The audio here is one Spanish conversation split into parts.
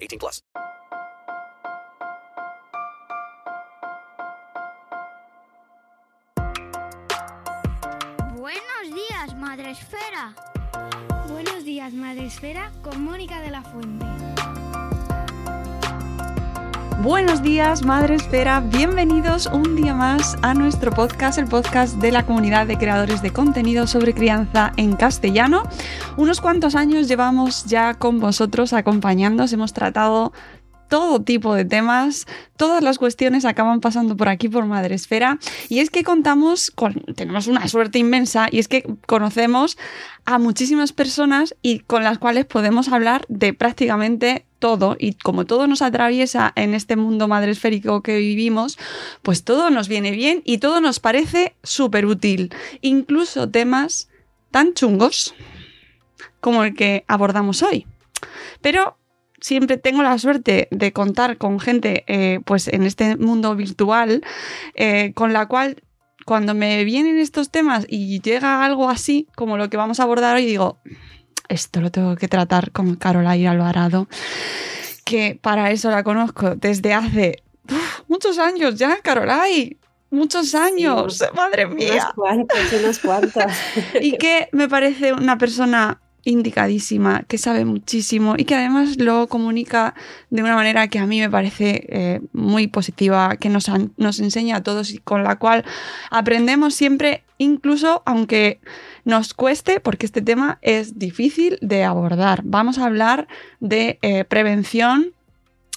18 plus. Buenos días, Madre Esfera. Buenos días, Madre Esfera, con Mónica de la Fuente. Buenos días, Madre Esfera. Bienvenidos un día más a nuestro podcast, el podcast de la comunidad de creadores de contenido sobre crianza en castellano. Unos cuantos años llevamos ya con vosotros acompañándoos. Hemos tratado todo tipo de temas, todas las cuestiones acaban pasando por aquí por Madresfera. Y es que contamos con, tenemos una suerte inmensa y es que conocemos a muchísimas personas y con las cuales podemos hablar de prácticamente todo. Y como todo nos atraviesa en este mundo madresférico que vivimos, pues todo nos viene bien y todo nos parece súper útil, incluso temas tan chungos como el que abordamos hoy. Pero siempre tengo la suerte de contar con gente eh, pues en este mundo virtual eh, con la cual cuando me vienen estos temas y llega algo así como lo que vamos a abordar hoy digo esto lo tengo que tratar con Carolina Alvarado que para eso la conozco desde hace uf, muchos años ya Carolai muchos años Sí, madre mía Unos cuantos, unos cuantos. y que me parece una persona indicadísima, que sabe muchísimo y que además lo comunica de una manera que a mí me parece eh, muy positiva, que nos, nos enseña a todos y con la cual aprendemos siempre, incluso aunque nos cueste, porque este tema es difícil de abordar. Vamos a hablar de eh, prevención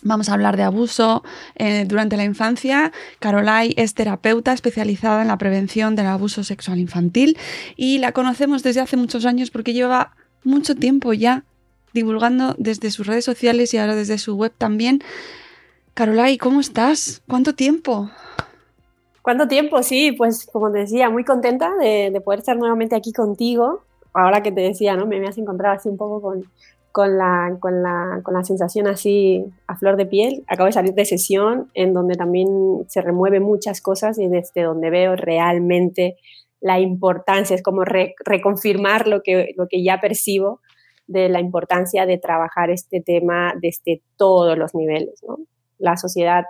Vamos a hablar de abuso eh, durante la infancia. Carolai es terapeuta especializada en la prevención del abuso sexual infantil y la conocemos desde hace muchos años porque lleva mucho tiempo ya divulgando desde sus redes sociales y ahora desde su web también. Carolai, ¿cómo estás? ¿Cuánto tiempo? ¿Cuánto tiempo? Sí, pues como te decía, muy contenta de, de poder estar nuevamente aquí contigo. Ahora que te decía, ¿no? Me, me has encontrado así un poco con, con, la, con, la, con la sensación así a flor de piel. Acabo de salir de sesión en donde también se remueven muchas cosas y desde donde veo realmente la importancia, es como re- reconfirmar lo que, lo que ya percibo de la importancia de trabajar este tema desde todos los niveles. ¿no? La sociedad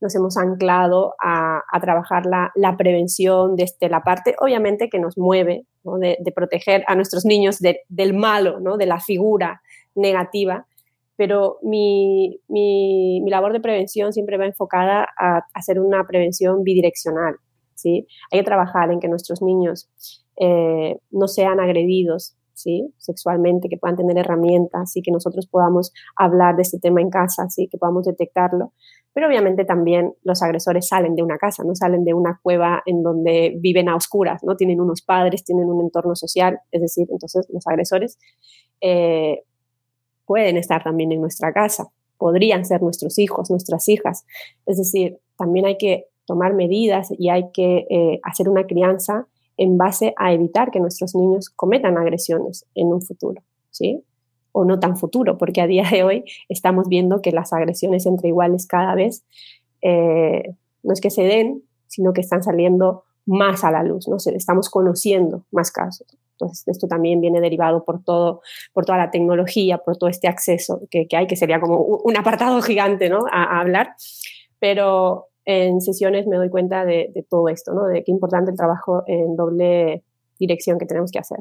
nos hemos anclado a, a trabajar la, la, prevención desde la parte, obviamente, que nos mueve, ¿no? de, proteger a nuestros niños de, del malo, ¿no? de la figura negativa, pero mi, mi, mi, labor de prevención siempre va enfocada a hacer una prevención bidireccional. ¿Sí? Hay que trabajar en que nuestros niños eh, no sean agredidos ¿sí? sexualmente, que puedan tener herramientas y que nosotros podamos hablar de este tema en casa, ¿sí? que podamos detectarlo. Pero obviamente también los agresores salen de una casa, no salen de una cueva en donde viven a oscuras, ¿no? Tienen unos padres, tienen un entorno social, es decir, entonces los agresores eh, pueden estar también en nuestra casa, podrían ser nuestros hijos, nuestras hijas. Es decir, también hay que tomar medidas y hay que eh, hacer una crianza en base a evitar que nuestros niños cometan agresiones en un futuro, ¿sí? O no tan futuro, porque a día de hoy estamos viendo que las agresiones entre iguales cada vez eh, no es que se den, sino que están saliendo más a la luz, ¿no? Estamos conociendo más casos. Entonces, esto también viene derivado por, todo, por toda la tecnología, por todo este acceso que, que hay, que sería como un apartado gigante ¿no? a, a hablar. Pero en sesiones me doy cuenta de, de, todo esto, ¿no? de qué importante el trabajo en doble, dirección que tenemos que hacer.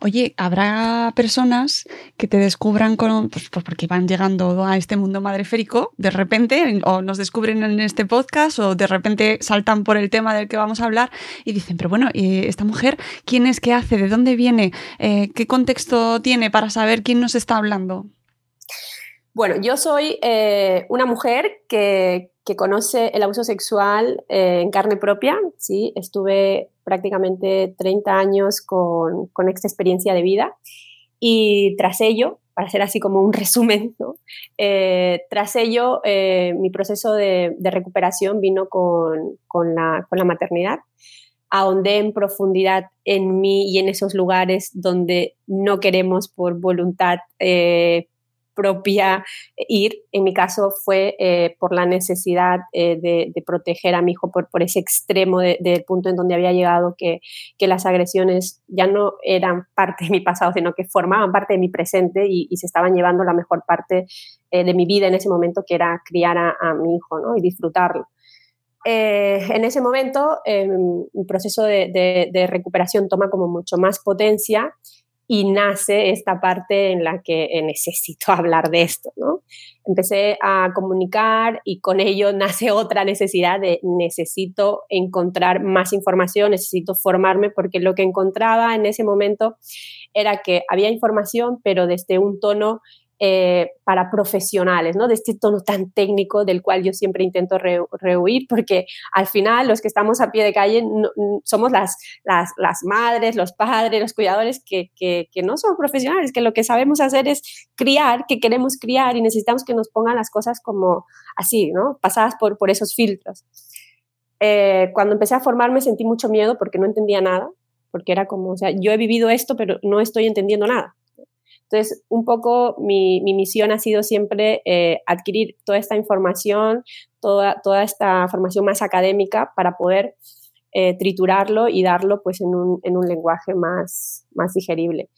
Oye, ¿habrá personas que te descubran con, pues, pues, porque van llegando a este mundo madreférico de repente, o nos descubren en este podcast, o de repente saltan por el tema del que vamos a hablar y dicen, pero bueno, esta mujer quién es, qué hace, de dónde viene, eh, qué contexto tiene para saber quién nos está hablando? Bueno, yo soy eh, una mujer que, conoce el abuso sexual eh, en carne propia, ¿sí? Estuve prácticamente 30 años con, esta experiencia de vida y tras ello, para hacer así como un resumen, eh, tras ello mi proceso de, recuperación vino con, la, con la maternidad ahondé en profundidad en mí y en esos lugares donde no queremos por voluntad propia ir. En mi caso fue eh, por la necesidad eh, de, proteger a mi hijo por, ese extremo del punto en donde había llegado que, que, las agresiones ya no eran parte de mi pasado, sino que formaban parte de mi presente y, se estaban llevando la mejor parte eh, de mi vida en ese momento, que era criar a, mi hijo ¿no? y disfrutarlo. en ese momento, em, el proceso de recuperación toma como mucho más potencia y nace esta parte en la que eh, necesito hablar de esto, ¿no? Empecé a comunicar y con ello nace otra necesidad de necesito encontrar más información, necesito formarme porque lo que encontraba en ese momento era que había información, pero desde un tono eh, para profesionales, ¿no? De este tono tan técnico del cual yo siempre intento rehuir, porque al final los que estamos a pie de calle somos las, las, madres, los padres, los cuidadores que, que, no son profesionales, que lo que sabemos hacer es criar, que queremos criar y necesitamos que nos pongan las cosas como así, ¿no? Pasadas por, por esos filtros. Eh, cuando empecé a formarme sentí mucho miedo porque no entendía nada, porque era como, o sea, yo he vivido esto, pero no estoy entendiendo nada. Entonces, un poco mi, misión ha sido siempre eh, adquirir toda esta información, toda, toda esta formación más académica para poder eh, triturarlo y darlo pues, en, un, en un lenguaje más, más digerible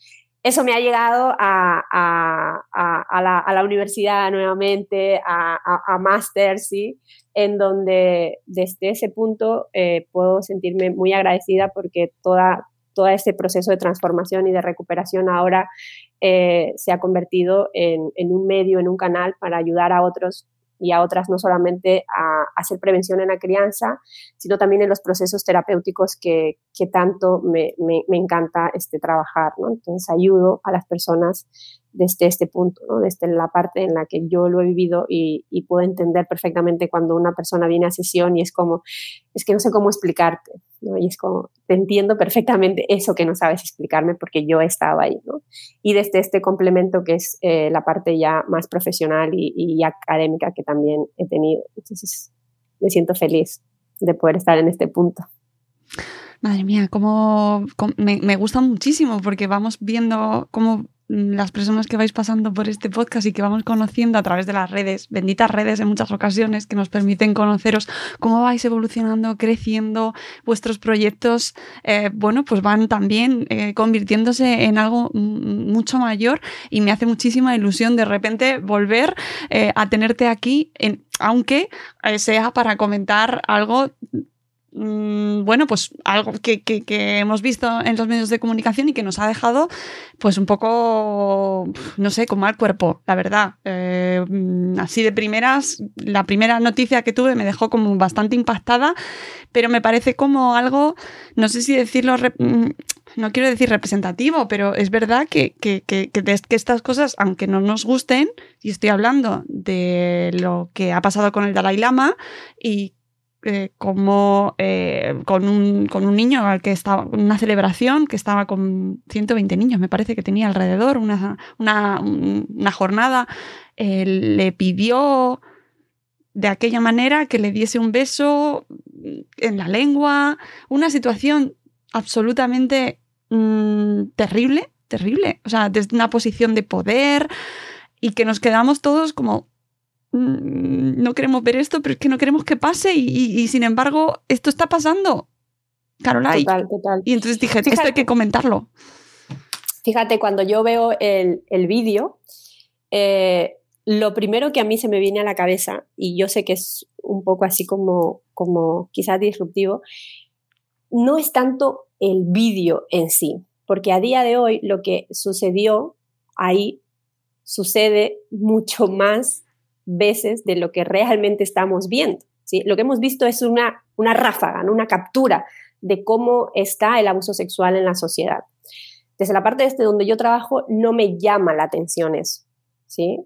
eso me ha llegado a, a, la, a la, universidad nuevamente, a, máster, ¿sí? En donde desde ese punto eh, puedo sentirme muy agradecida porque toda, todo este proceso de transformación y de recuperación ahora eh, se ha convertido en, un medio, en un canal para ayudar a otros y a otras no solamente a, hacer prevención en la crianza, sino también en los procesos terapéuticos que, tanto me, encanta este, trabajar. Entonces ayudo a las personas desde este punto, desde la parte en la que yo lo he vivido y, puedo entender perfectamente cuando una persona viene a sesión y es como, es que no sé cómo explicarte, y es como, te entiendo perfectamente eso que no sabes explicarme porque yo he estado ahí. ¿no? Y desde este complemento que es eh, la parte ya más profesional y, académica que también he tenido. Entonces, me siento feliz de poder estar en este punto. Madre mía, como, me, me, gusta muchísimo porque vamos viendo cómo las personas que vais pasando por este podcast y que vamos conociendo a través de las redes, benditas redes en muchas ocasiones que nos permiten conoceros cómo vais evolucionando, creciendo, vuestros proyectos, eh, bueno, pues van también eh, convirtiéndose en algo mucho mayor. Y me hace muchísima ilusión de repente volver eh, a tenerte aquí, aunque sea para comentar algo Mm, bueno, pues algo que, hemos visto en los medios de comunicación y que nos ha dejado, pues un poco, no sé, con mal cuerpo, la verdad. Eh, mm, así de primeras, la primera noticia que tuve me dejó como bastante impactada, pero me parece como algo, no sé si decirlo, mm, no quiero decir representativo, pero es verdad que, que, que, que estas cosas, aunque no nos gusten, y estoy hablando de lo que ha pasado con el Dalai Lama y eh, como eh, con, un, con, un, niño al que estaba una celebración que estaba con 120 niños, me parece que tenía alrededor una, una, una jornada, le pidió de aquella manera que le diese un beso en la lengua, una situación absolutamente mm, terrible, terrible, o sea, desde una posición de poder y que nos quedamos todos como no queremos ver esto, pero es que no queremos que pase y, sin embargo esto está pasando. Caroline. Total, total. Y entonces dije, esto hay que comentarlo. Fíjate, cuando yo veo el, el vídeo, eh, lo primero que a mí se me viene a la cabeza, y yo sé que es un poco así como, como quizás disruptivo, no es tanto el vídeo en sí, porque a día de hoy lo que sucedió ahí sucede mucho más veces de lo que realmente estamos viendo. ¿sí? Lo que hemos visto es una, una ráfaga, una captura de cómo está el abuso sexual en la sociedad. Desde la parte este donde yo trabajo no me llama la atención eso. ¿sí?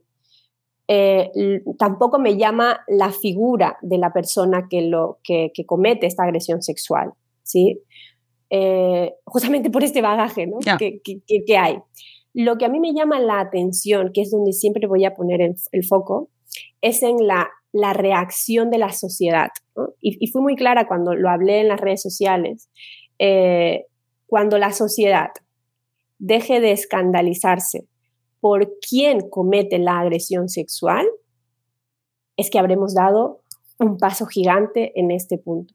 Eh, tampoco me llama la figura de la persona que, lo, que, comete esta agresión sexual. ¿sí? Eh, justamente por este bagaje que, que, hay. Lo que a mí me llama la atención, que es donde siempre voy a poner el, foco, es en la, la, reacción de la sociedad. Y, fui muy clara cuando lo hablé en las redes sociales. Eh, cuando la sociedad deje de escandalizarse por quién comete la agresión sexual, es que habremos dado un paso gigante en este punto.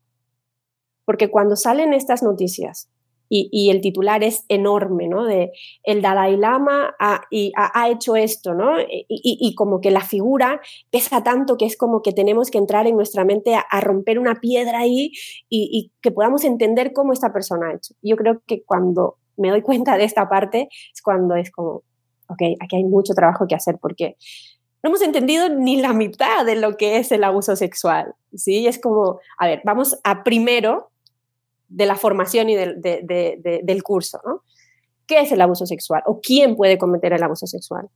Porque cuando salen estas noticias y, el titular es enorme, ¿no? De el Dalai Lama ha, y ha, hecho esto, ¿no? Y, como que la figura pesa tanto que es como que tenemos que entrar en nuestra mente a, romper una piedra ahí y, que podamos entender cómo esta persona ha hecho. Yo creo que cuando me doy cuenta de esta parte es cuando es como, ok, aquí hay mucho trabajo que hacer porque no hemos entendido ni la mitad de lo que es el abuso sexual, ¿sí? Es como, a ver, vamos a primero de la formación y del, curso. ¿no? ¿Qué es el abuso sexual? ¿O quién puede cometer el abuso sexual?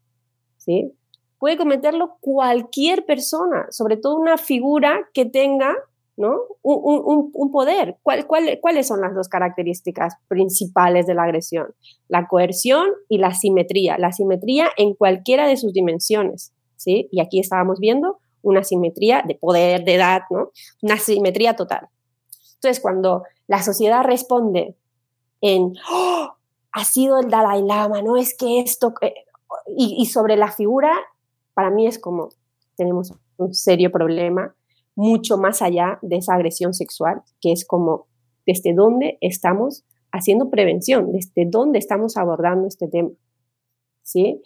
¿Sí? Puede cometerlo cualquier persona, sobre todo una figura que tenga ¿no? un, poder. cuáles son las dos características principales de la agresión? La coerción y la simetría. La simetría en cualquiera de sus dimensiones. ¿sí? Y aquí estábamos viendo una simetría de poder, de edad, ¿no? una simetría total. Entonces, cuando la sociedad responde en, ¡Oh! ha sido el Dalai Lama, no es que esto, eh", y, sobre la figura, para mí es como, tenemos un serio problema, mucho más allá de esa agresión sexual, que es como, desde dónde estamos haciendo prevención, desde dónde estamos abordando este tema. ¿Sí?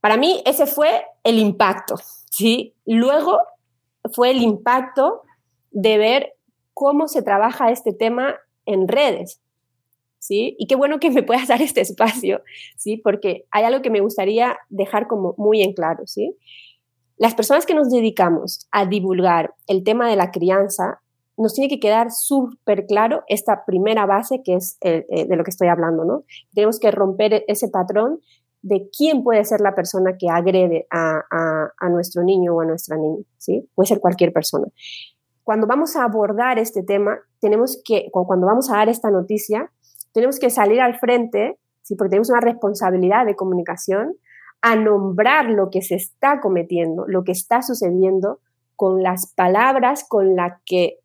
Para mí ese fue el impacto, ¿sí? Luego fue el impacto de ver cómo se trabaja este tema en redes. ¿Sí? Y qué bueno que me puedas dar este espacio, ¿sí? Porque hay algo que me gustaría dejar como muy en claro, ¿sí? Las personas que nos dedicamos a divulgar el tema de la crianza, nos tiene que quedar súper claro esta primera base que es eh, eh, de lo que estoy hablando, ¿no? Tenemos que romper ese patrón de quién puede ser la persona que agrede a, a nuestro niño o a nuestra niña, ¿sí? Puede ser cualquier persona cuando vamos a abordar este tema, tenemos que, cuando vamos a dar esta noticia, tenemos que salir al frente, porque tenemos una responsabilidad de comunicación, a nombrar lo que se está cometiendo, lo que está sucediendo, con las palabras con las que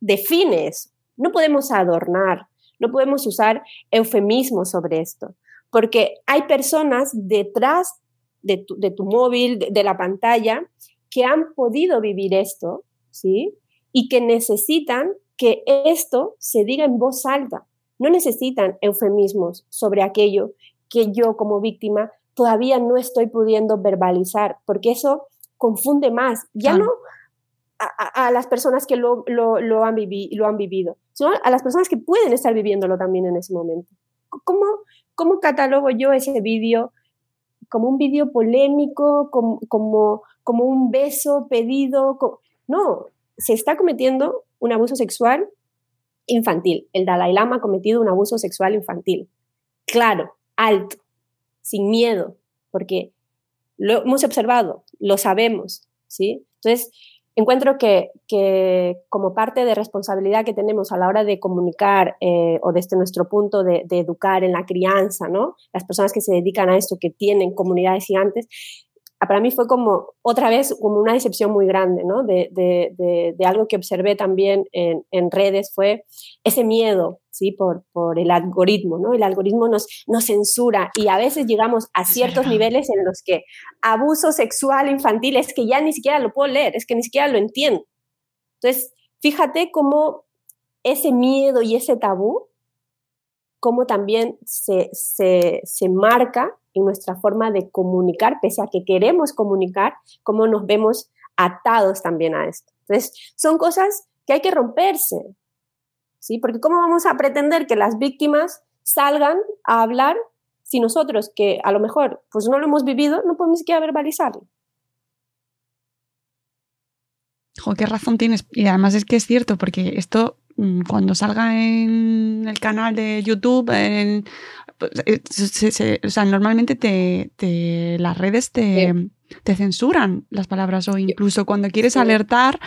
defines. No podemos adornar, no podemos usar eufemismos sobre esto, porque hay personas detrás de tu, móvil, de la pantalla, que han podido vivir esto ¿sí? Y que necesitan que esto se diga en voz alta. No necesitan eufemismos sobre aquello que yo como víctima todavía no estoy pudiendo verbalizar, porque eso confunde más, ya no a, las personas que lo, han lo han vivido, sino a las personas que pueden estar viviéndolo también en ese momento. ¿Cómo, cómo catalogo yo ese vídeo como un vídeo polémico, como, como, como, un beso pedido? No, se está cometiendo un abuso sexual infantil. El Dalai Lama ha cometido un abuso sexual infantil. Claro, alto, sin miedo, porque lo hemos observado, lo sabemos, ¿sí? Entonces, encuentro que, como parte de responsabilidad que tenemos a la hora de comunicar eh, o desde nuestro punto de, de, educar en la crianza, ¿no? Las personas que se dedican a esto, que tienen comunidades gigantes, para mí fue como otra vez como una decepción muy grande, ¿no? De, de, de, algo que observé también en, en, redes fue ese miedo, ¿sí? Por, por el algoritmo, ¿no? El algoritmo nos, nos censura y a veces llegamos a ciertos niveles en los que abuso sexual infantil es que ya ni siquiera lo puedo leer, es que ni siquiera lo entiendo. Entonces, fíjate cómo ese miedo y ese tabú, cómo también se, se, se marca nuestra forma de comunicar, pese a que queremos comunicar, cómo nos vemos atados también a esto. Entonces, son cosas que hay que romperse. ¿sí? Porque ¿cómo vamos a pretender que las víctimas salgan a hablar si nosotros, que a lo mejor pues no lo hemos vivido, no podemos ni siquiera verbalizarlo? Qué razón tienes. Y además es que es cierto, porque esto mm, cuando salga en el canal de YouTube, en, se- se- o sea, normalmente te, te- las redes te, te censuran las palabras o incluso cuando quieres Sí. alertar,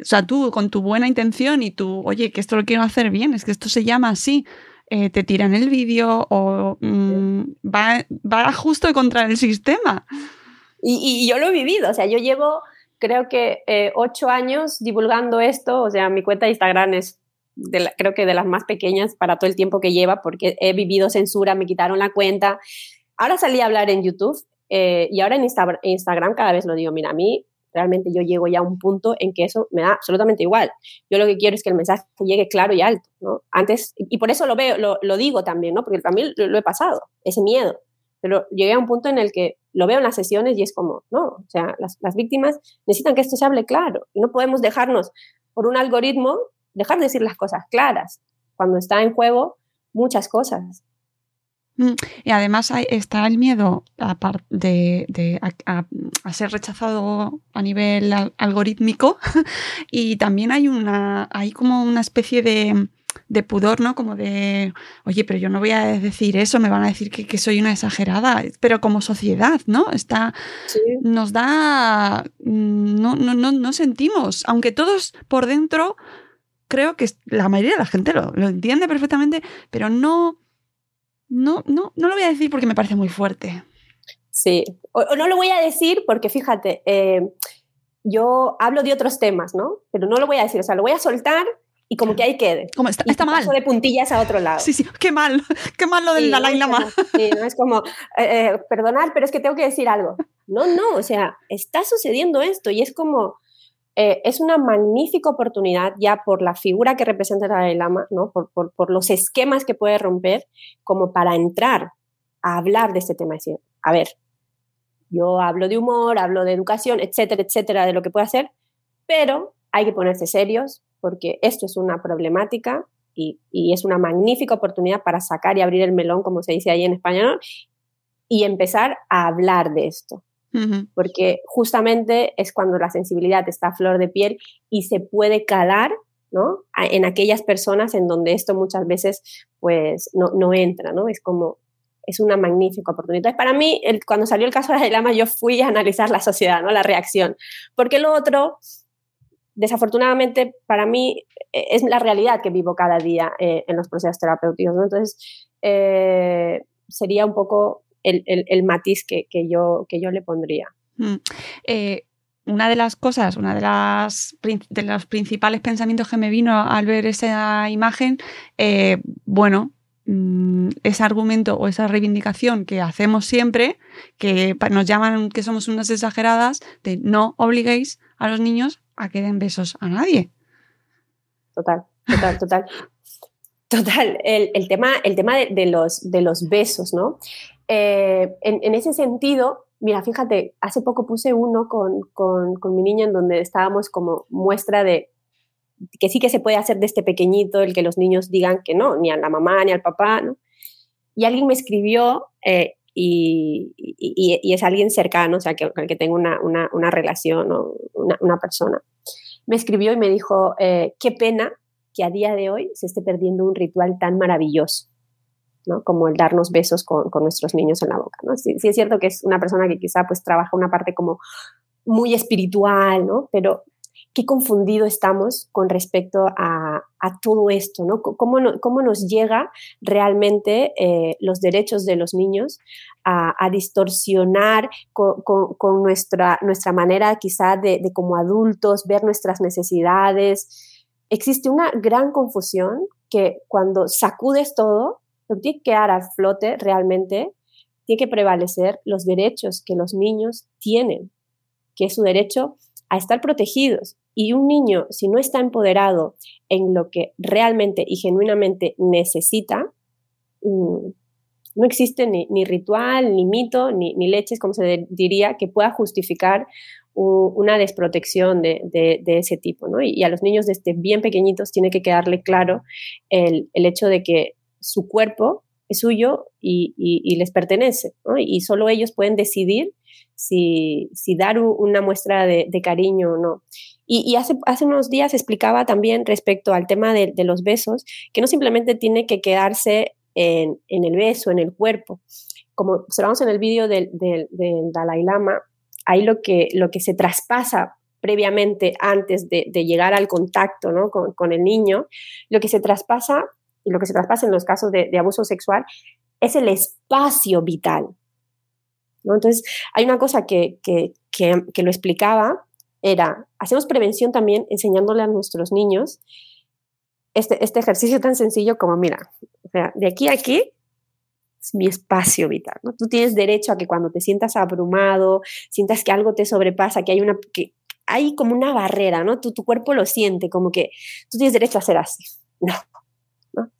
o sea, tú con tu buena intención y tú, oye, que esto lo quiero hacer bien, es que esto se llama así, eh, te tiran el vídeo o mm, va, va justo contra el sistema. Y, y yo lo he vivido, o sea, yo llevo creo que eh, ocho años divulgando esto, o sea, mi cuenta de Instagram es de la- creo que de las más pequeñas para todo el tiempo que lleva, porque he vivido censura, me quitaron la cuenta. Ahora salí a hablar en YouTube eh, y ahora en Insta- Instagram cada vez lo digo, mira, a mí realmente yo llego ya a un punto en que eso me da absolutamente igual. Yo lo que quiero es que el mensaje llegue claro y alto, ¿no? Antes, y por eso lo veo, lo, lo digo también, ¿no? Porque también lo, lo he pasado, ese miedo. Pero llegué a un punto en el que lo veo en las sesiones y es como, no, o sea, las, las víctimas necesitan que esto se hable claro y no podemos dejarnos por un algoritmo dejar de decir las cosas claras cuando está en juego muchas cosas. Mm, Y además hay- está el miedo apar- de, de a, a- a ser rechazado a nivel al- algorítmico y también hay una hay como una especie de, de pudor, ¿no? Como de, oye, pero yo no voy a decir eso, me van a decir que, que soy una exagerada, pero como sociedad, ¿no? Está, nos da, mm, no, no, no, no sentimos, aunque todos por dentro, creo que la mayoría de la gente lo, lo entiende perfectamente, pero no, no, no, no lo voy a decir porque me parece muy fuerte. Sí, o, o no lo voy a decir porque fíjate, eh, yo hablo de otros temas, ¿no? Pero no lo voy a decir, o sea, lo voy a soltar y como que ahí quede. Como está, y está mal. paso de puntillas a otro lado. Sí, sí, qué mal, qué mal lo del Sí, Dalai ¿no? Lama. Sí, ¿no? Es como, eh, eh, perdonad, pero es que tengo que decir algo. No, no, o sea, está sucediendo esto y es como, eh, es una magnífica oportunidad ya por la figura que representa el Dalai Lama, ¿no? por, los esquemas que puede romper, como para entrar a hablar de este tema. Decir, a ver, yo hablo de humor, hablo de educación, etcétera, etcétera, de lo que puede hacer, pero hay que ponerse serios porque esto es una problemática y, y es una magnífica oportunidad para sacar y abrir el melón, como se dice ahí en español, y empezar a hablar de esto. Porque justamente es cuando la sensibilidad está a flor de piel y se puede calar ¿no? En aquellas personas en donde esto muchas veces pues no, no entra, ¿no? Es como, es una magnífica oportunidad. Para mí, el- cuando salió el caso de Lama, yo fui a analizar la sociedad, ¿no? La reacción. Porque lo otro, desafortunadamente, para mí, eh, es la realidad que vivo cada día eh, en los procesos terapéuticos, ¿no? Entonces, eh, sería un poco el, el- el matiz que, que yo, que yo le pondría. Mm. Eh, una de las cosas, una de las de los principales pensamientos que me vino al ver esa imagen, eh, bueno, mm, ese argumento o esa reivindicación que hacemos siempre, que nos llaman que somos unas exageradas, de no obliguéis a los niños a que den besos a nadie. Total, total, total. Total, el, el tema, el tema de, de los, de los besos, ¿no? Eh, en, en ese sentido, mira, fíjate, hace poco puse uno con, con, mi niña en donde estábamos como muestra de que sí que se puede hacer de este pequeñito, el que los niños digan que no, ni a la mamá ni al papá, ¿no? Y alguien me escribió, eh, y, es alguien cercano, o sea, con el que tengo una, una, una relación o una, una persona, me escribió y me dijo, eh, qué pena que a día de hoy se esté perdiendo un ritual tan maravilloso, ¿no? Como el darnos besos con, con nuestros niños en la boca, ¿no? Sí, sí es cierto que es una persona que quizá pues trabaja una parte como muy espiritual, ¿no? Pero qué confundido estamos con respecto a, a todo esto, ¿no? ¿Cómo, cómo nos llega realmente eh, los derechos de los niños a, distorsionar con, con- con nuestra, nuestra manera quizá de, de como adultos ver nuestras necesidades? Existe una gran confusión que cuando sacudes todo, lo que tiene que dar a flote realmente tiene que prevalecer los derechos que los niños tienen, que es su derecho a estar protegidos. Y un niño, si no está empoderado en lo que realmente y genuinamente necesita, mm, no existe ni, ritual, ni mito, ni, leches, como se diría, que pueda justificar una desprotección de, ese tipo, ¿no? Y, a los niños desde bien pequeñitos tiene que quedarle claro el, hecho de que su cuerpo es suyo y, les pertenece. Y solo ellos pueden decidir si, dar una muestra de, cariño o no. Y, hace, hace, unos días explicaba también respecto al tema de, los besos, que no simplemente tiene que quedarse en, el beso, en el cuerpo. Como observamos en el vídeo del, Dalai Lama, ahí lo que, lo que se traspasa previamente antes de, llegar al contacto con, el niño, lo que se traspasa, y lo que se traspasa en los casos de, abuso sexual, es el espacio vital. ¿no? Entonces, hay una cosa que, que, que, lo explicaba, era, hacemos prevención también enseñándole a nuestros niños este, este ejercicio tan sencillo como, mira, o sea, de aquí a aquí mi espacio vital. ¿no? Tú tienes derecho a que cuando te sientas abrumado, sientas que algo te sobrepasa, que hay una... Que hay como una barrera, ¿no? Tu, tu cuerpo lo siente, como que tú tienes derecho a ser así. No,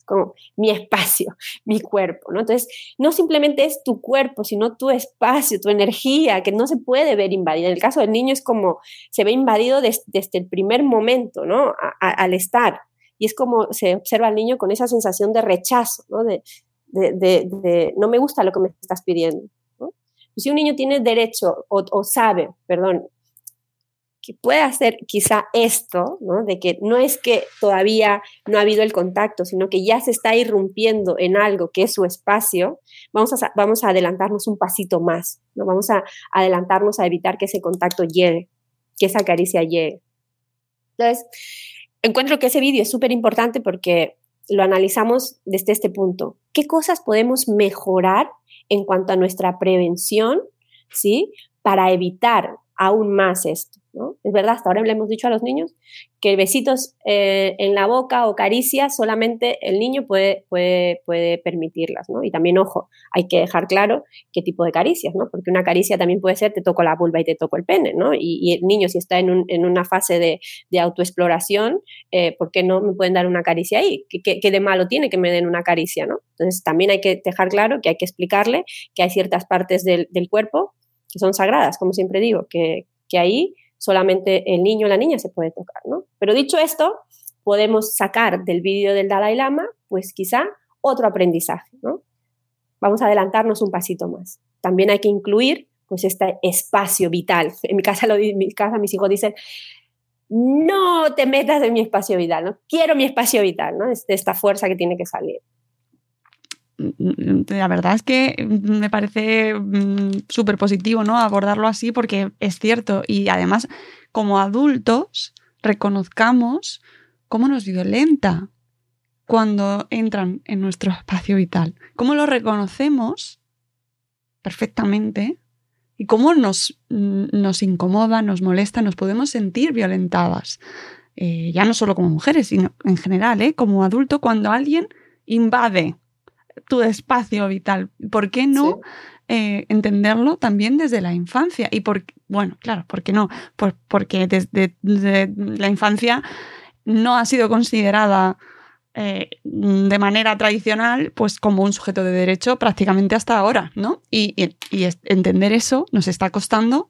Como mi espacio, mi cuerpo, ¿no? Entonces, no simplemente es tu cuerpo, sino tu espacio, tu energía, que no se puede ver invadida. En el caso del niño es como se ve invadido desde el primer momento, ¿no? al estar. Y es como se observa al niño con esa sensación de rechazo, ¿no? De, de, no me gusta lo que me estás pidiendo. Si un niño tiene derecho o, sabe, perdón, que puede hacer quizá esto, de que no es que todavía no ha habido el contacto, sino que ya se está irrumpiendo en algo que es su espacio, vamos a, vamos a adelantarnos un pasito más, ¿no? vamos a adelantarnos a evitar que ese contacto llegue, que esa caricia llegue. Entonces, encuentro que ese vídeo es súper importante porque lo analizamos desde este punto. ¿Qué cosas podemos mejorar en cuanto a nuestra prevención, ¿sí? Para evitar aún más esto. Es verdad, hasta ahora le hemos dicho a los niños que besitos eh, en la boca o caricias solamente el niño puede, puede, puede permitirlas, ¿no? Y también, ojo, hay que dejar claro qué tipo de caricias, ¿no? Porque una caricia también puede ser te toco la vulva y te toco el pene, ¿no? Y, el niño si está en, en una fase de, de autoexploración, eh, ¿por qué no me pueden dar una caricia ahí? ¿Qué, ¿Qué, de malo tiene que me den una caricia, ¿no? Entonces también hay que dejar claro que hay que explicarle que hay ciertas partes del, del cuerpo que son sagradas, como siempre digo, que, que ahí solamente el niño o la niña se puede tocar, ¿no? Pero dicho esto, podemos sacar del vídeo del Dalai Lama, pues quizá otro aprendizaje, ¿no? Vamos a adelantarnos un pasito más. También hay que incluir, pues, este espacio vital. En mi casa, mi casa mis hijos dicen, no te metas en mi espacio vital, ¿no? Quiero mi espacio vital, ¿no? esta fuerza que tiene que salir la verdad es que me parece mm, súper positivo, ¿no? Abordarlo así porque es cierto. Y además, como adultos, reconozcamos cómo nos violenta cuando entran en nuestro espacio vital. Cómo lo reconocemos perfectamente y cómo nos, mm, nos incomoda, nos molesta, nos podemos sentir violentadas. Eh, ya no solo como mujeres, sino en general, ¿eh? como adulto, cuando alguien invade tu espacio vital. ¿Por qué no eh, entenderlo también desde la infancia? Y por, bueno, claro, ¿por qué no? porque desde, la infancia no ha sido considerada eh, de manera tradicional, pues como un sujeto de derecho prácticamente hasta ahora, ¿no? y entender eso nos está costando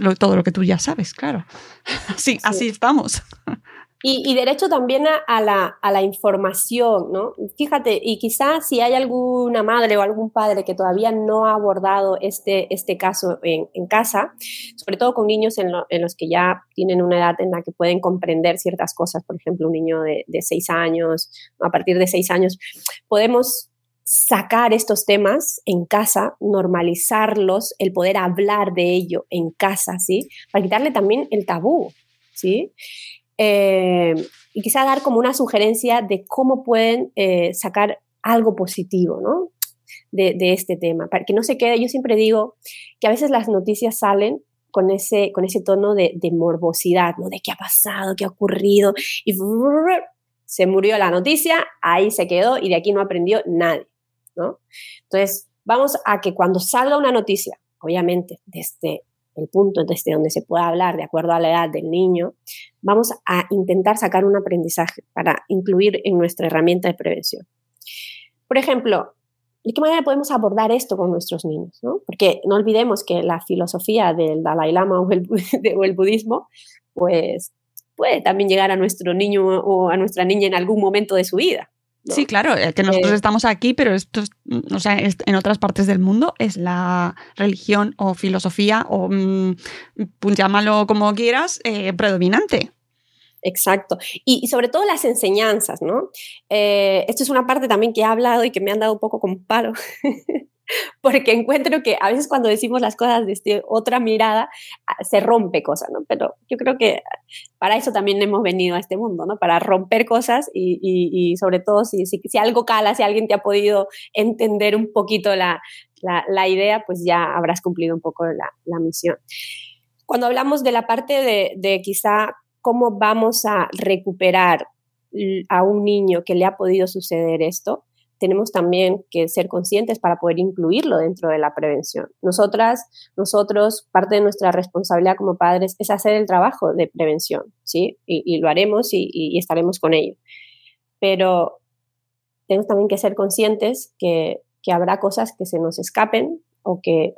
Lo, todo lo que tú ya sabes, claro. sí, sí. así estamos. Y, derecho también a, la, a, la, información, ¿no? Fíjate, y quizás si hay alguna madre o algún padre que todavía no ha abordado este, este caso en, en casa, sobre todo con niños en, en, los que ya tienen una edad en la que pueden comprender ciertas cosas, por ejemplo, un niño de, de seis años, a partir de seis años, podemos sacar estos temas en casa, normalizarlos, el poder hablar de ello en casa, ¿sí? Para quitarle también el tabú, ¿sí? Eh, y quizá dar como una sugerencia de cómo pueden eh, sacar algo positivo, De, este tema, para que no se quede, yo siempre digo que a veces las noticias salen con ese, con ese tono de, de morbosidad, ¿no? De qué ha pasado, qué ha ocurrido, y se murió la noticia, ahí se quedó y de aquí no aprendió nadie, ¿no? Entonces, vamos a que cuando salga una noticia, obviamente, desde el punto desde donde se pueda hablar de acuerdo a la edad del niño, vamos a intentar sacar un aprendizaje para incluir en nuestra herramienta de prevención. Por ejemplo, ¿de qué manera podemos abordar esto con nuestros niños? ¿no? Porque no olvidemos que la filosofía del Dalai Lama o el, o el budismo, pues puede también llegar a nuestro niño o a nuestra niña en algún momento de su vida. Sí, claro, eh, que nosotros eh, estamos aquí, pero esto, o sea, en otras partes del mundo es la religión o filosofía o mm, pues llámalo como quieras, eh, predominante. Exacto. Y, sobre todo las enseñanzas, ¿no? esto es una parte también que he hablado y que me han dado un poco con palo, porque encuentro que a veces cuando decimos las cosas desde otra mirada ah, se rompe cosas, ¿no? Pero yo creo que para eso también hemos venido a este mundo, ¿no? Para romper cosas y, sobre todo si, algo cala, si alguien te ha podido entender un poquito la, idea, pues ya habrás cumplido un poco la, misión. Cuando hablamos de la parte de, de quizá cómo vamos a recuperar a un niño que le ha podido suceder esto, tenemos también que ser conscientes para poder incluirlo dentro de la prevención. Nosotras, nosotros, parte de nuestra responsabilidad como padres es hacer el trabajo de prevención, ¿sí? Y, lo haremos y, estaremos con ello. Pero tenemos también que ser conscientes que, habrá cosas que se nos escapen o que,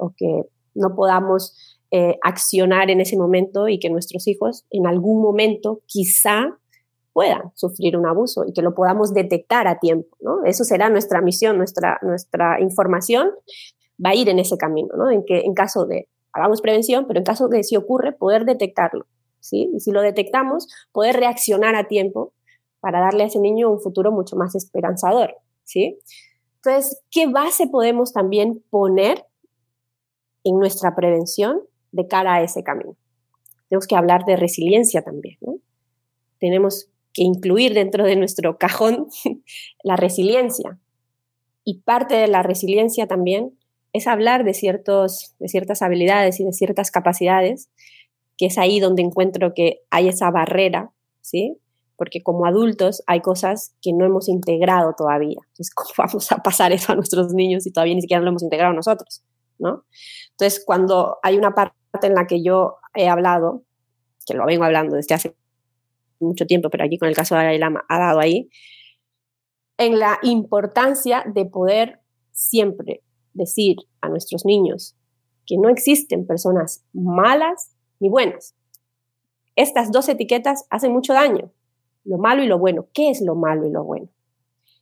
no podamos eh, accionar en ese momento y que nuestros hijos en algún momento quizá puedan sufrir un abuso y que lo podamos detectar a tiempo. ¿no? Eso será nuestra misión, nuestra, nuestra información va a ir en ese camino, ¿no? en que en caso de, hagamos prevención, pero en caso de si ocurre, poder detectarlo. ¿sí? Y si lo detectamos, poder reaccionar a tiempo para darle a ese niño un futuro mucho más esperanzador. ¿sí? Entonces, ¿qué base podemos también poner en nuestra prevención de cara a ese camino? Tenemos que hablar de resiliencia también. ¿no? Tenemos que incluir dentro de nuestro cajón la resiliencia. Y parte de la resiliencia también es hablar de, ciertos, de ciertas habilidades y de ciertas capacidades, que es ahí donde encuentro que hay esa barrera, ¿sí? Porque como adultos hay cosas que no hemos integrado todavía. Entonces, ¿cómo vamos a pasar eso a nuestros niños si todavía ni siquiera lo hemos integrado nosotros? ¿no? Entonces, cuando hay una parte en la que yo he hablado, que lo vengo hablando desde hace mucho tiempo, pero aquí con el caso de Dalai Lama ha dado ahí, en la importancia de poder siempre decir a nuestros niños que no existen personas malas ni buenas. Estas dos etiquetas hacen mucho daño, lo malo y lo bueno. ¿Qué es lo malo y lo bueno?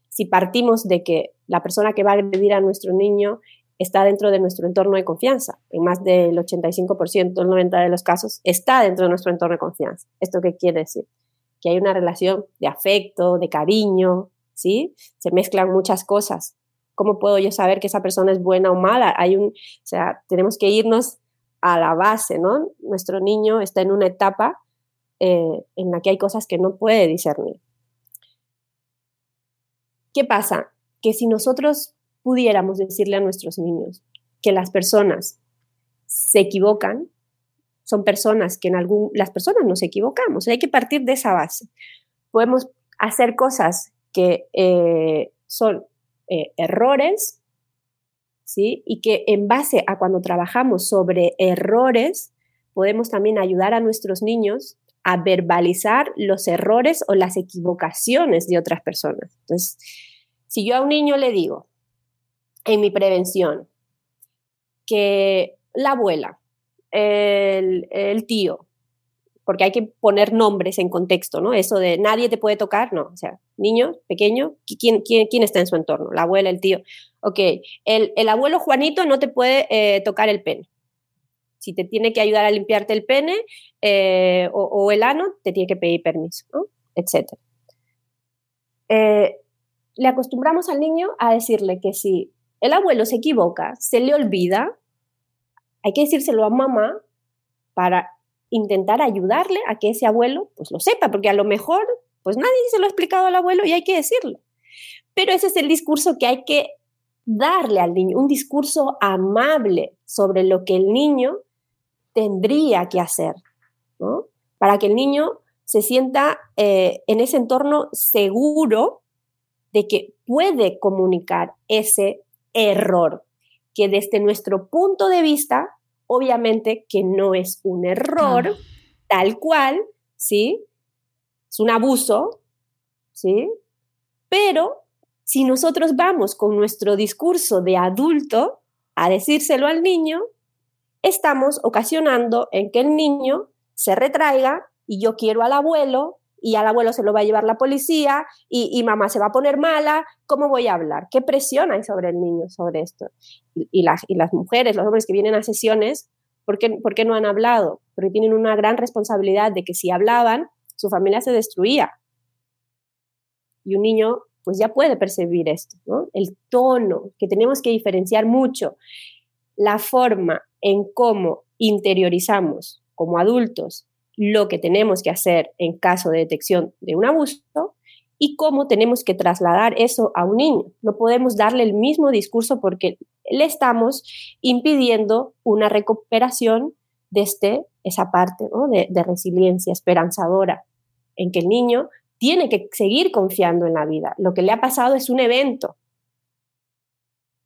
Si partimos de que la persona que va a agredir a nuestro niño está dentro de nuestro entorno de confianza. En más del 85%, el 90% de los casos, está dentro de nuestro entorno de confianza. ¿Esto qué quiere decir? Que hay una relación de afecto, de cariño, ¿sí? Se mezclan muchas cosas. ¿Cómo puedo yo saber que esa persona es buena o mala? Hay un, o sea, tenemos que irnos a la base, ¿no? Nuestro niño está en una etapa eh, en la que hay cosas que no puede discernir. ¿Qué pasa? Que si nosotros pudiéramos decirle a nuestros niños que las personas se equivocan, son personas que en algún, las personas nos equivocamos, hay que partir de esa base. Podemos hacer cosas que eh, son eh, errores, ¿sí? Y que en base a cuando trabajamos sobre errores, podemos también ayudar a nuestros niños a verbalizar los errores o las equivocaciones de otras personas. Entonces, si yo a un niño le digo en mi prevención que la abuela el, tío, porque hay que poner nombres en contexto, ¿no? Eso de nadie te puede tocar, no, o sea, niño, pequeño, ¿quién, quién, quién está en su entorno? La abuela, el tío. Ok, el, el abuelo Juanito no te puede eh, tocar el pene. Si te tiene que ayudar a limpiarte el pene eh, o, el ano, te tiene que pedir permiso, ¿no? Etc. Eh, le acostumbramos al niño a decirle que si el abuelo se equivoca, se le olvida, hay que decírselo a mamá para intentar ayudarle a que ese abuelo pues lo sepa, porque a lo mejor pues nadie se lo ha explicado al abuelo y hay que decirlo. Pero ese es el discurso que hay que darle al niño, un discurso amable sobre lo que el niño tendría que hacer, ¿no? Para que el niño se sienta eh, en ese entorno seguro de que puede comunicar ese error, que desde nuestro punto de vista, obviamente que no es un error tal cual, ¿sí? Es un abuso, ¿sí? Pero si nosotros vamos con nuestro discurso de adulto a decírselo al niño, estamos ocasionando en que el niño se retraiga y yo quiero al abuelo y al abuelo se lo va a llevar la policía y, mamá se va a poner mala, ¿cómo voy a hablar? ¿Qué presión hay sobre el niño sobre esto? Y, las, y las mujeres, los hombres que vienen a sesiones, ¿por qué, ¿por qué no han hablado? Porque tienen una gran responsabilidad de que si hablaban, su familia se destruía. Y un niño pues ya puede percibir esto. El tono, que tenemos que diferenciar mucho, la forma en cómo interiorizamos como adultos lo que tenemos que hacer en caso de detección de un abuso y cómo tenemos que trasladar eso a un niño. No podemos darle el mismo discurso porque le estamos impidiendo una recuperación desde esa parte de, de resiliencia esperanzadora, en que el niño tiene que seguir confiando en la vida. Lo que le ha pasado es un evento.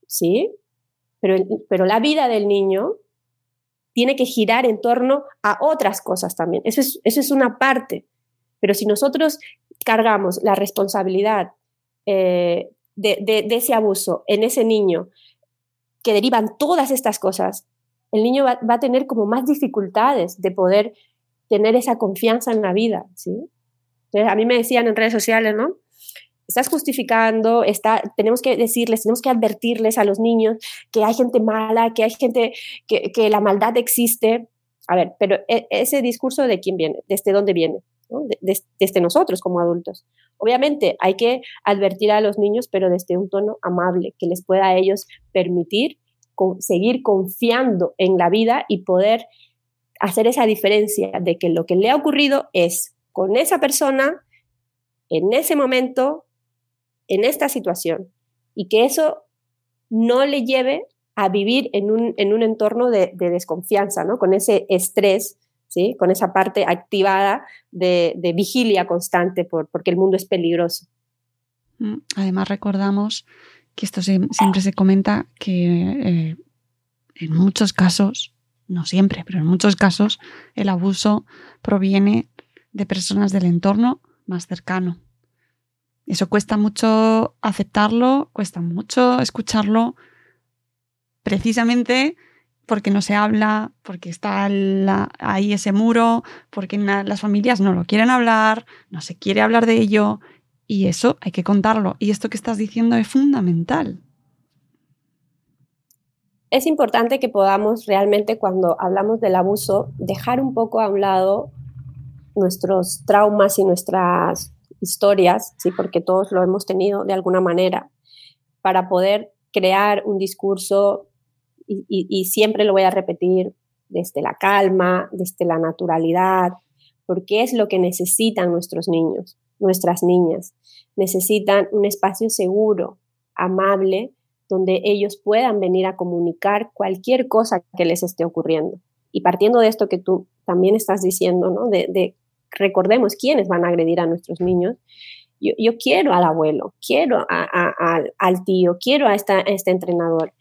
¿Sí? Pero, pero la vida del niño tiene que girar en torno a otras cosas también. Eso es, eso es una parte. Pero si nosotros cargamos la responsabilidad eh, de, ese abuso en ese niño, que derivan todas estas cosas, el niño va, a tener como más dificultades de poder tener esa confianza en la vida, ¿sí? a mí me decían en redes sociales, ¿no? Estás justificando, está, tenemos que decirles, tenemos que advertirles a los niños que hay gente mala, que hay gente, que, que la maldad existe. A ver, pero e, ese discurso de quién viene, desde dónde viene, desde nosotros como adultos. Obviamente hay que advertir a los niños, pero desde un tono amable, que les pueda a ellos permitir seguir confiando en la vida y poder hacer esa diferencia de que lo que le ha ocurrido es con esa persona en ese momento, en esta situación, y que eso no le lleve a vivir en un, en un entorno de, desconfianza, ¿no? con ese estrés, ¿sí? con esa parte activada de, vigilia constante por, porque el mundo es peligroso. Mm, además recordamos que esto siempre se comenta que eh, en muchos casos, no siempre, pero en muchos casos, el abuso proviene de personas del entorno más cercano. Eso cuesta mucho aceptarlo, cuesta mucho escucharlo, precisamente porque no se habla, porque está ahí ese muro, porque las familias no lo quieren hablar, no se quiere hablar de ello, y eso hay que contarlo. Y esto que estás diciendo es fundamental. Es importante que podamos realmente cuando hablamos del abuso dejar un poco a un lado nuestros traumas y nuestras historias, ¿sí? porque todos lo hemos tenido de alguna manera, para poder crear un discurso, y, siempre lo voy a repetir, desde la calma, desde la naturalidad, porque es lo que necesitan nuestros niños, nuestras niñas. Necesitan un espacio seguro, amable, donde ellos puedan venir a comunicar cualquier cosa que les esté ocurriendo. Y partiendo de esto que tú también estás diciendo, ¿no? de, recordemos quiénes van a agredir a nuestros niños. Yo, quiero al abuelo, quiero al tío, quiero a, este entrenador.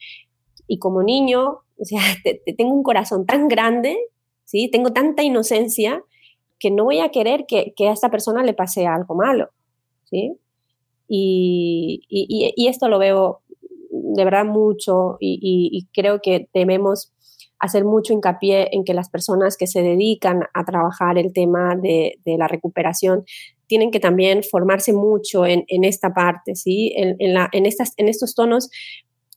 Y como niño, o sea, tengo un corazón tan grande, ¿sí? tengo tanta inocencia que no voy a querer que, a esta persona le pase algo malo. ¿sí? Y, y, esto lo veo de verdad mucho y, creo que debemos hacer mucho hincapié en que las personas que se dedican a trabajar el tema de, la recuperación tienen que también formarse mucho en, esta parte, ¿sí? En, estas, en estos tonos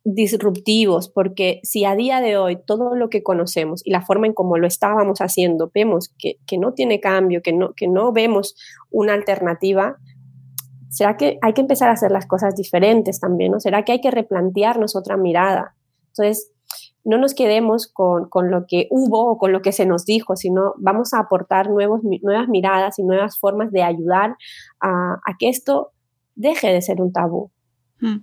disruptivos, porque si a día de hoy todo lo que conocemos y la forma en cómo lo estábamos haciendo vemos que, no tiene cambio, que no, que no vemos una alternativa, ¿será que hay que empezar a hacer las cosas diferentes también? ¿no? ¿Será que hay que replantearnos otra mirada? Entonces, no nos quedemos con, lo que hubo o con lo que se nos dijo, sino vamos a aportar nuevos, nuevas miradas y nuevas formas de ayudar a, que esto deje de ser un tabú. Mm.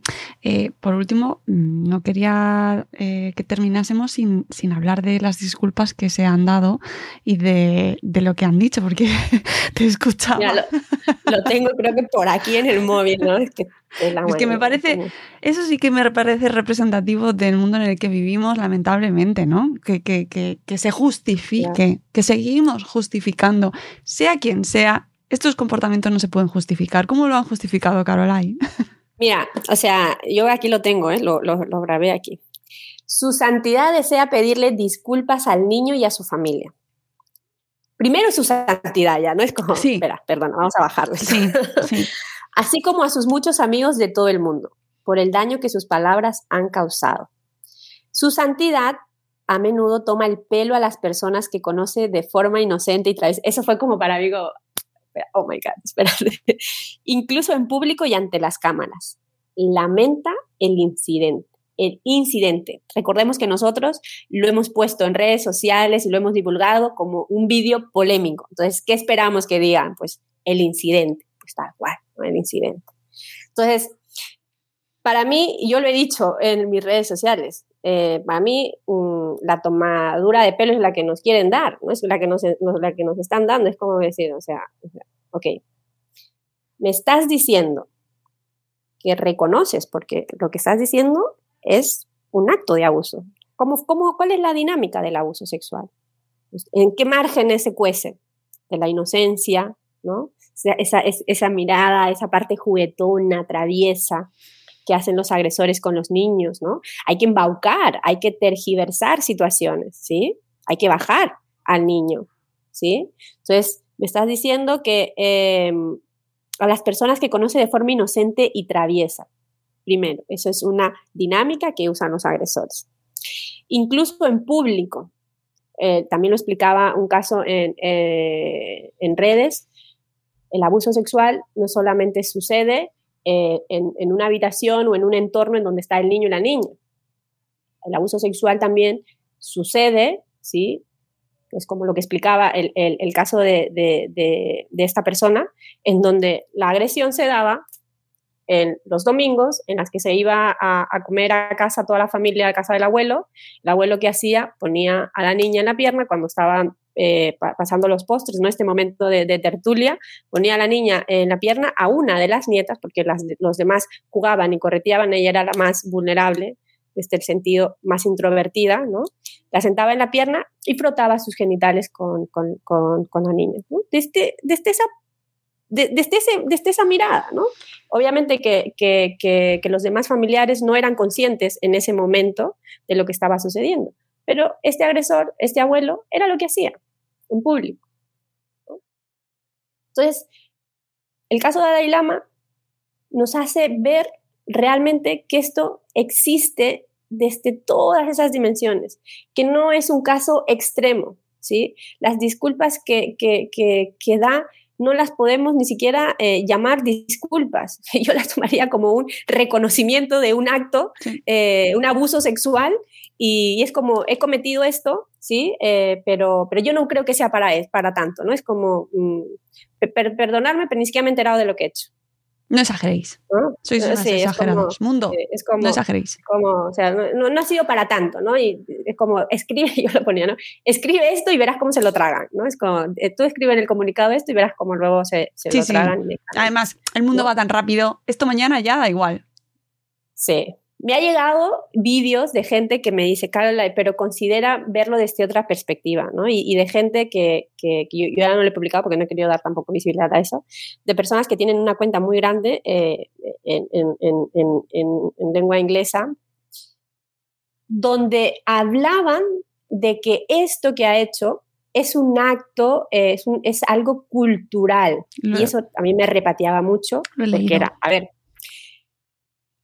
Eh, por último, mm, no quería eh, que terminásemos sin, sin, hablar de las disculpas que se han dado y de, de lo que han dicho, porque te he escuchado. lo, tengo creo que por aquí en el móvil, ¿no? Es que, es que me parece, eso sí que me parece representativo del mundo en el que vivimos, lamentablemente, ¿no? Que, que, que se justifique, que seguimos justificando, sea quien sea, estos comportamientos no se pueden justificar. ¿Cómo lo han justificado, Caroline? Mira, o sea, yo aquí lo tengo, ¿eh? lo, lo, grabé aquí. Su santidad desea pedirle disculpas al niño y a su familia. Primero su santidad ya, no es como, sí. espera, perdona, vamos a bajarle. Sí, sí. Así como a sus muchos amigos de todo el mundo, por el daño que sus palabras han causado. Su santidad a menudo toma el pelo a las personas que conoce de forma inocente y través. Eso fue como para oh my God, espérate, incluso en público y ante las cámaras. Lamenta el incidente. El incidente. Recordemos que nosotros lo hemos puesto en redes sociales y lo hemos divulgado como un vídeo polémico. Entonces, ¿qué esperamos que digan? Pues el incidente. Pues tal cual, el incidente. Entonces, para mí, yo lo he dicho en mis redes sociales, eh, para mí mm, la tomadura de pelo es la que nos quieren dar, no es la que nos, la que nos están dando, es como decir, o sea, ok, me estás diciendo que reconoces, porque lo que estás diciendo es un acto de abuso. ¿Cómo, cómo, cuál es la dinámica del abuso sexual? ¿En qué márgenes se cuece? De la inocencia, ¿no? Esa, esa, esa mirada, esa parte juguetona, traviesa, que hacen los agresores con los niños, ¿no? Hay que embaucar, hay que tergiversar situaciones, ¿sí? Hay que bajar al niño, ¿sí? Entonces, me estás diciendo que em, a las personas que conoce de forma inocente y traviesa, primero, eso es una dinámica que usan los agresores. Incluso en público, eh, también lo explicaba un caso en, eh, en redes, el abuso sexual no solamente sucede eh, en, una habitación o en un entorno en donde está el niño y la niña. El abuso sexual también sucede, ¿sí? Es como lo que explicaba el, caso de, esta persona, en donde la agresión se daba en los domingos, en las que se iba a, a, comer a casa toda la familia, a casa del abuelo. El abuelo que hacía ponía a la niña en la pierna cuando estaban eh, pasando los postres, ¿no? Este momento de, tertulia, ponía a la niña en la pierna a una de las nietas, porque las, los demás jugaban y correteaban, ella era la más vulnerable, desde el sentido más introvertida, ¿no? La sentaba en la pierna y frotaba sus genitales con, con, con, la niña, ¿no? Desde, desde esa desde, ese, desde, esa mirada, ¿no? Obviamente que, que, que, que, los demás familiares no eran conscientes en ese momento de lo que estaba sucediendo, pero este agresor, este abuelo, era lo que hacía en público. Entonces, el caso de Dalai Lama nos hace ver realmente que esto existe desde todas esas dimensiones, que no es un caso extremo, ¿sí? Las disculpas que, que, que, da no las podemos ni siquiera eh, llamar disculpas. Yo las tomaría como un reconocimiento de un acto, eh, un abuso sexual y, es como, he cometido esto, ¿sí? Eh, pero, pero yo no creo que sea para, para tanto, ¿no? Es como, mm, perdonarme, pero ni siquiera me he enterado de lo que he hecho. No exageréis. ¿No? Sois unos exagerados. Mundo, es como, no exageréis. Como, o sea, no, no, ha sido para tanto, ¿no? Y es como, escribe, yo lo ponía, ¿no? Escribe esto y verás cómo se lo tragan, ¿no? Es como, eh, tú escribe en el comunicado esto y verás cómo luego se, se lo tragan. Además, el mundo va tan rápido, esto mañana ya da igual. Sí, me ha llegado vídeos de gente que me dice, Caroline, pero considera verlo desde otra perspectiva, ¿no? Y, de gente que, que, yo, ya no le he publicado porque no he querido dar tampoco visibilidad a eso, de personas que tienen una cuenta muy grande eh, en, en, en, en, lengua inglesa, donde hablaban de que esto que ha hecho es un acto, es, un, es algo cultural. y eso a mí me repateaba mucho, porque era, a ver,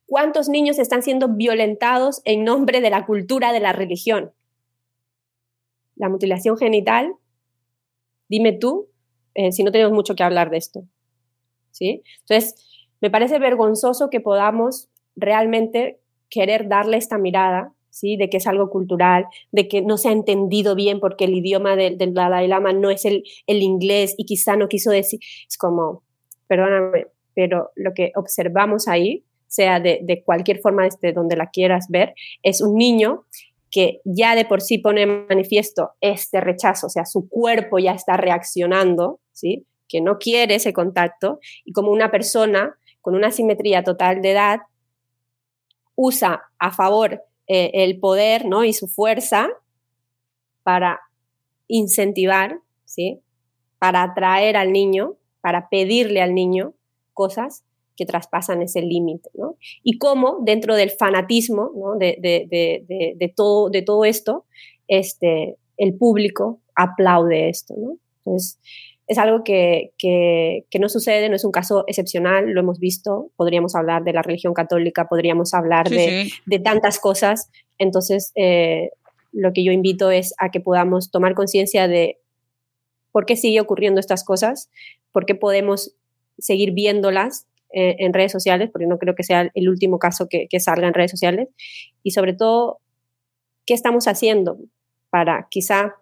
¿Cuántos niños están siendo violentados en nombre de la cultura de la religión? La mutilación genital, dime tú, eh, si no tenemos mucho que hablar de esto. ¿sí? Entonces, me parece vergonzoso que podamos realmente querer darle esta mirada, ¿sí? de que es algo cultural, de que no se ha entendido bien porque el idioma del, Dalai Lama no es el, el inglés y quizá no quiso decir, es como, perdóname, pero lo que observamos ahí sea de, cualquier forma desde donde la quieras ver, es un niño que ya de por sí pone manifiesto este rechazo, o sea, su cuerpo ya está reaccionando, ¿sí? que no quiere ese contacto, y como una persona con una simetría total de edad usa a favor eh, el poder ¿no? y su fuerza para incentivar, ¿sí? para atraer al niño, para pedirle al niño cosas que traspasan ese límite. ¿no? Y cómo dentro del fanatismo ¿no? de, de, de, de, todo, de todo esto, este, el público aplaude esto. ¿no? Entonces, es algo que, que, que, no sucede, no es un caso excepcional, lo hemos visto, podríamos hablar de la religión católica, podríamos hablar Sí, de, sí. de tantas cosas, entonces eh, lo que yo invito es a que podamos tomar conciencia de por qué sigue ocurriendo estas cosas, por qué podemos seguir viéndolas eh, en redes sociales, porque no creo que sea el último caso que, salga en redes sociales, y sobre todo, qué estamos haciendo para quizá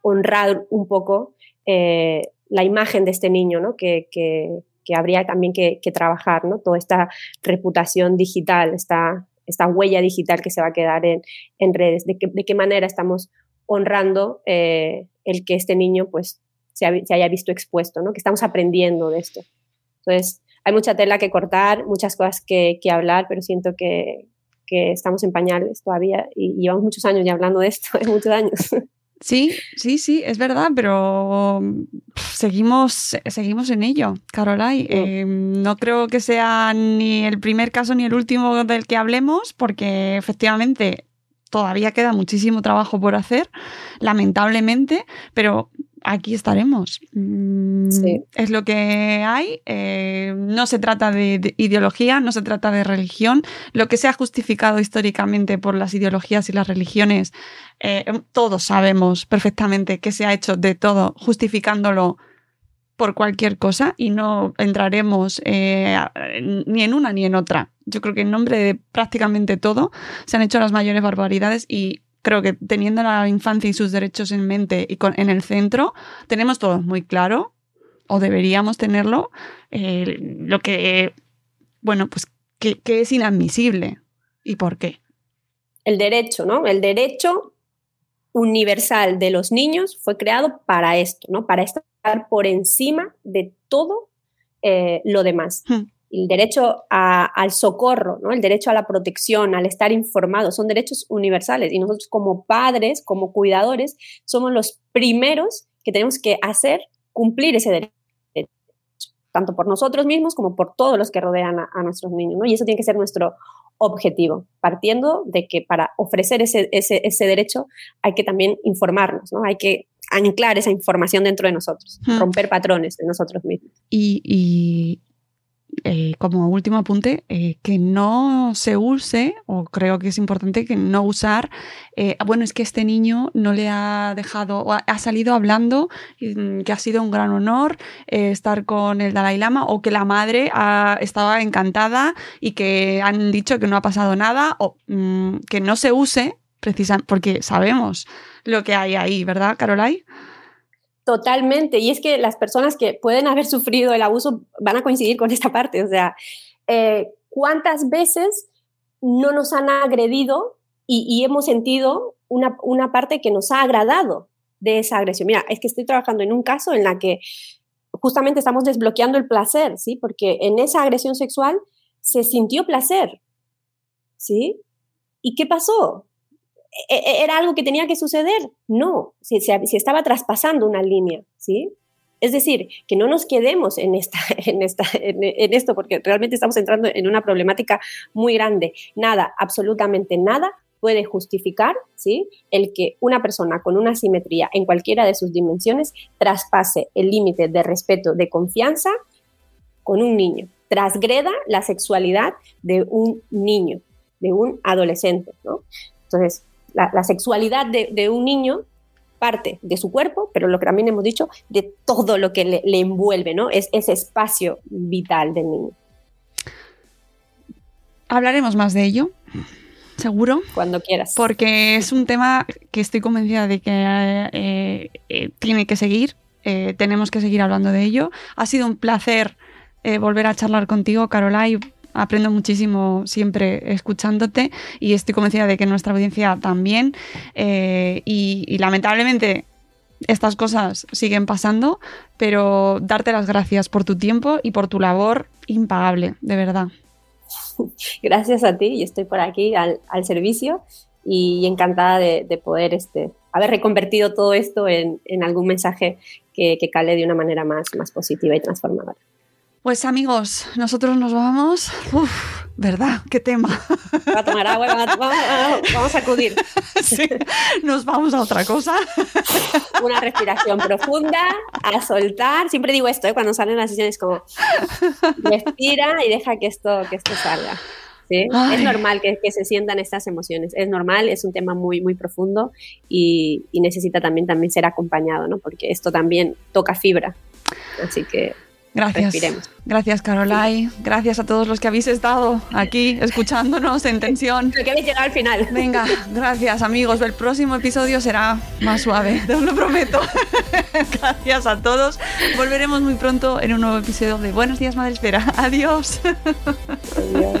honrar un poco eh, la imagen de este niño, ¿no? que, que, habría también que, trabajar, ¿no? toda esta reputación digital, esta, esta huella digital que se va a quedar en, en redes, de, que, de, qué manera estamos honrando eh, el que este niño pues, se, se, haya visto expuesto, ¿no? que estamos aprendiendo de esto. Entonces, hay mucha tela que cortar, muchas cosas que, que hablar, pero siento que, que, estamos en pañales todavía y llevamos muchos años ya hablando de esto, muchos años. Sí, sí, sí, es verdad, pero seguimos, seguimos en ello, Carolai. Eh, no creo que sea ni el primer caso ni el último del que hablemos, porque efectivamente todavía queda muchísimo trabajo por hacer, lamentablemente, pero aquí estaremos. Sí. Es lo que hay. Eh, no se trata de, de, ideología, no se trata de religión. Lo que se ha justificado históricamente por las ideologías y las religiones, eh, todos sabemos perfectamente que se ha hecho de todo justificándolo por cualquier cosa y no entraremos eh, ni en una ni en otra. Yo creo que en nombre de prácticamente todo se han hecho las mayores barbaridades y creo que teniendo la infancia y sus derechos en mente y con, en el centro, tenemos todos muy claro, o deberíamos tenerlo, eh, lo que, bueno, pues que, que, es inadmisible y por qué. El derecho, ¿no? El derecho universal de los niños fue creado para esto, ¿no? Para estar por encima de todo eh, lo demás. Hmm el derecho a, al socorro, ¿no? el derecho a la protección, al estar informado, son derechos universales y nosotros como padres, como cuidadores, somos los primeros que tenemos que hacer cumplir ese derecho, tanto por nosotros mismos como por todos los que rodean a, a nuestros niños. ¿no? Y eso tiene que ser nuestro objetivo, partiendo de que para ofrecer ese, ese, ese derecho hay que también informarnos, ¿no? hay que anclar esa información dentro de nosotros, romper patrones de nosotros mismos. Y, y eh, como último apunte, eh, que no se use, o creo que es importante que no usar, eh, bueno, es que este niño no le ha dejado, o ha, salido hablando, que ha sido un gran honor estar con el Dalai Lama, o que la madre ha, estaba encantada y que han dicho que no ha pasado nada, o mmm, que no se use, precisamente, porque sabemos lo que hay ahí, ¿verdad, Carolai? Totalmente. Y es que las personas que pueden haber sufrido el abuso van a coincidir con esta parte. O sea, eh, ¿cuántas veces no nos han agredido y, y hemos sentido una, una, parte que nos ha agradado de esa agresión? Mira, es que estoy trabajando en un caso en la que justamente estamos desbloqueando el placer, ¿sí? Porque en esa agresión sexual se sintió placer, ¿sí? ¿Y qué pasó? ¿Era algo que tenía que suceder? No, se, se, estaba traspasando una línea, ¿sí? Es decir, que no nos quedemos en, esta, en, esta, en, en, esto, porque realmente estamos entrando en una problemática muy grande. Nada, absolutamente nada puede justificar ¿sí? el que una persona con una simetría en cualquiera de sus dimensiones traspase el límite de respeto, de confianza con un niño, transgreda la sexualidad de un niño, de un adolescente, ¿no? Entonces, la, la sexualidad de, de, un niño parte de su cuerpo, pero lo que también hemos dicho, de todo lo que le, le envuelve, ¿no? Es ese espacio vital del niño. Hablaremos más de ello, seguro. Cuando quieras. Porque es un tema que estoy convencida de que eh, eh, tiene que seguir. Eh, tenemos que seguir hablando de ello. Ha sido un placer volver a charlar contigo, Carolai aprendo muchísimo siempre escuchándote y estoy convencida de que nuestra audiencia también. Eh, y, y lamentablemente estas cosas siguen pasando, pero darte las gracias por tu tiempo y por tu labor impagable, de verdad. Gracias a ti, yo estoy por aquí al, al servicio y encantada de, de, poder este, haber reconvertido todo esto en, algún mensaje que, que, cale de una manera más positiva y transformadora. Pues amigos, nosotros nos vamos. Uf, ¿verdad? ¿Qué tema? Va a tomar agua, vamos, a acudir. Sí, nos vamos a otra cosa. Una respiración profunda, a soltar. Siempre digo esto, ¿eh? cuando salen las sesiones, como respira y deja que esto, que esto salga. ¿sí? Es normal que, que, se sientan estas emociones, es normal, es un tema muy, muy profundo y, y necesita también, también ser acompañado, ¿no? porque esto también toca fibra. Así que Gracias. Respiremos. Gracias, Carolai. Gracias a todos los que habéis estado aquí escuchándonos en tensión. Lo que habéis llegado al final. Venga, gracias, amigos. El próximo episodio será más suave, te lo prometo. gracias a todos. Volveremos muy pronto en un nuevo episodio de Buenos Días, Madre Espera. Adiós. Adiós.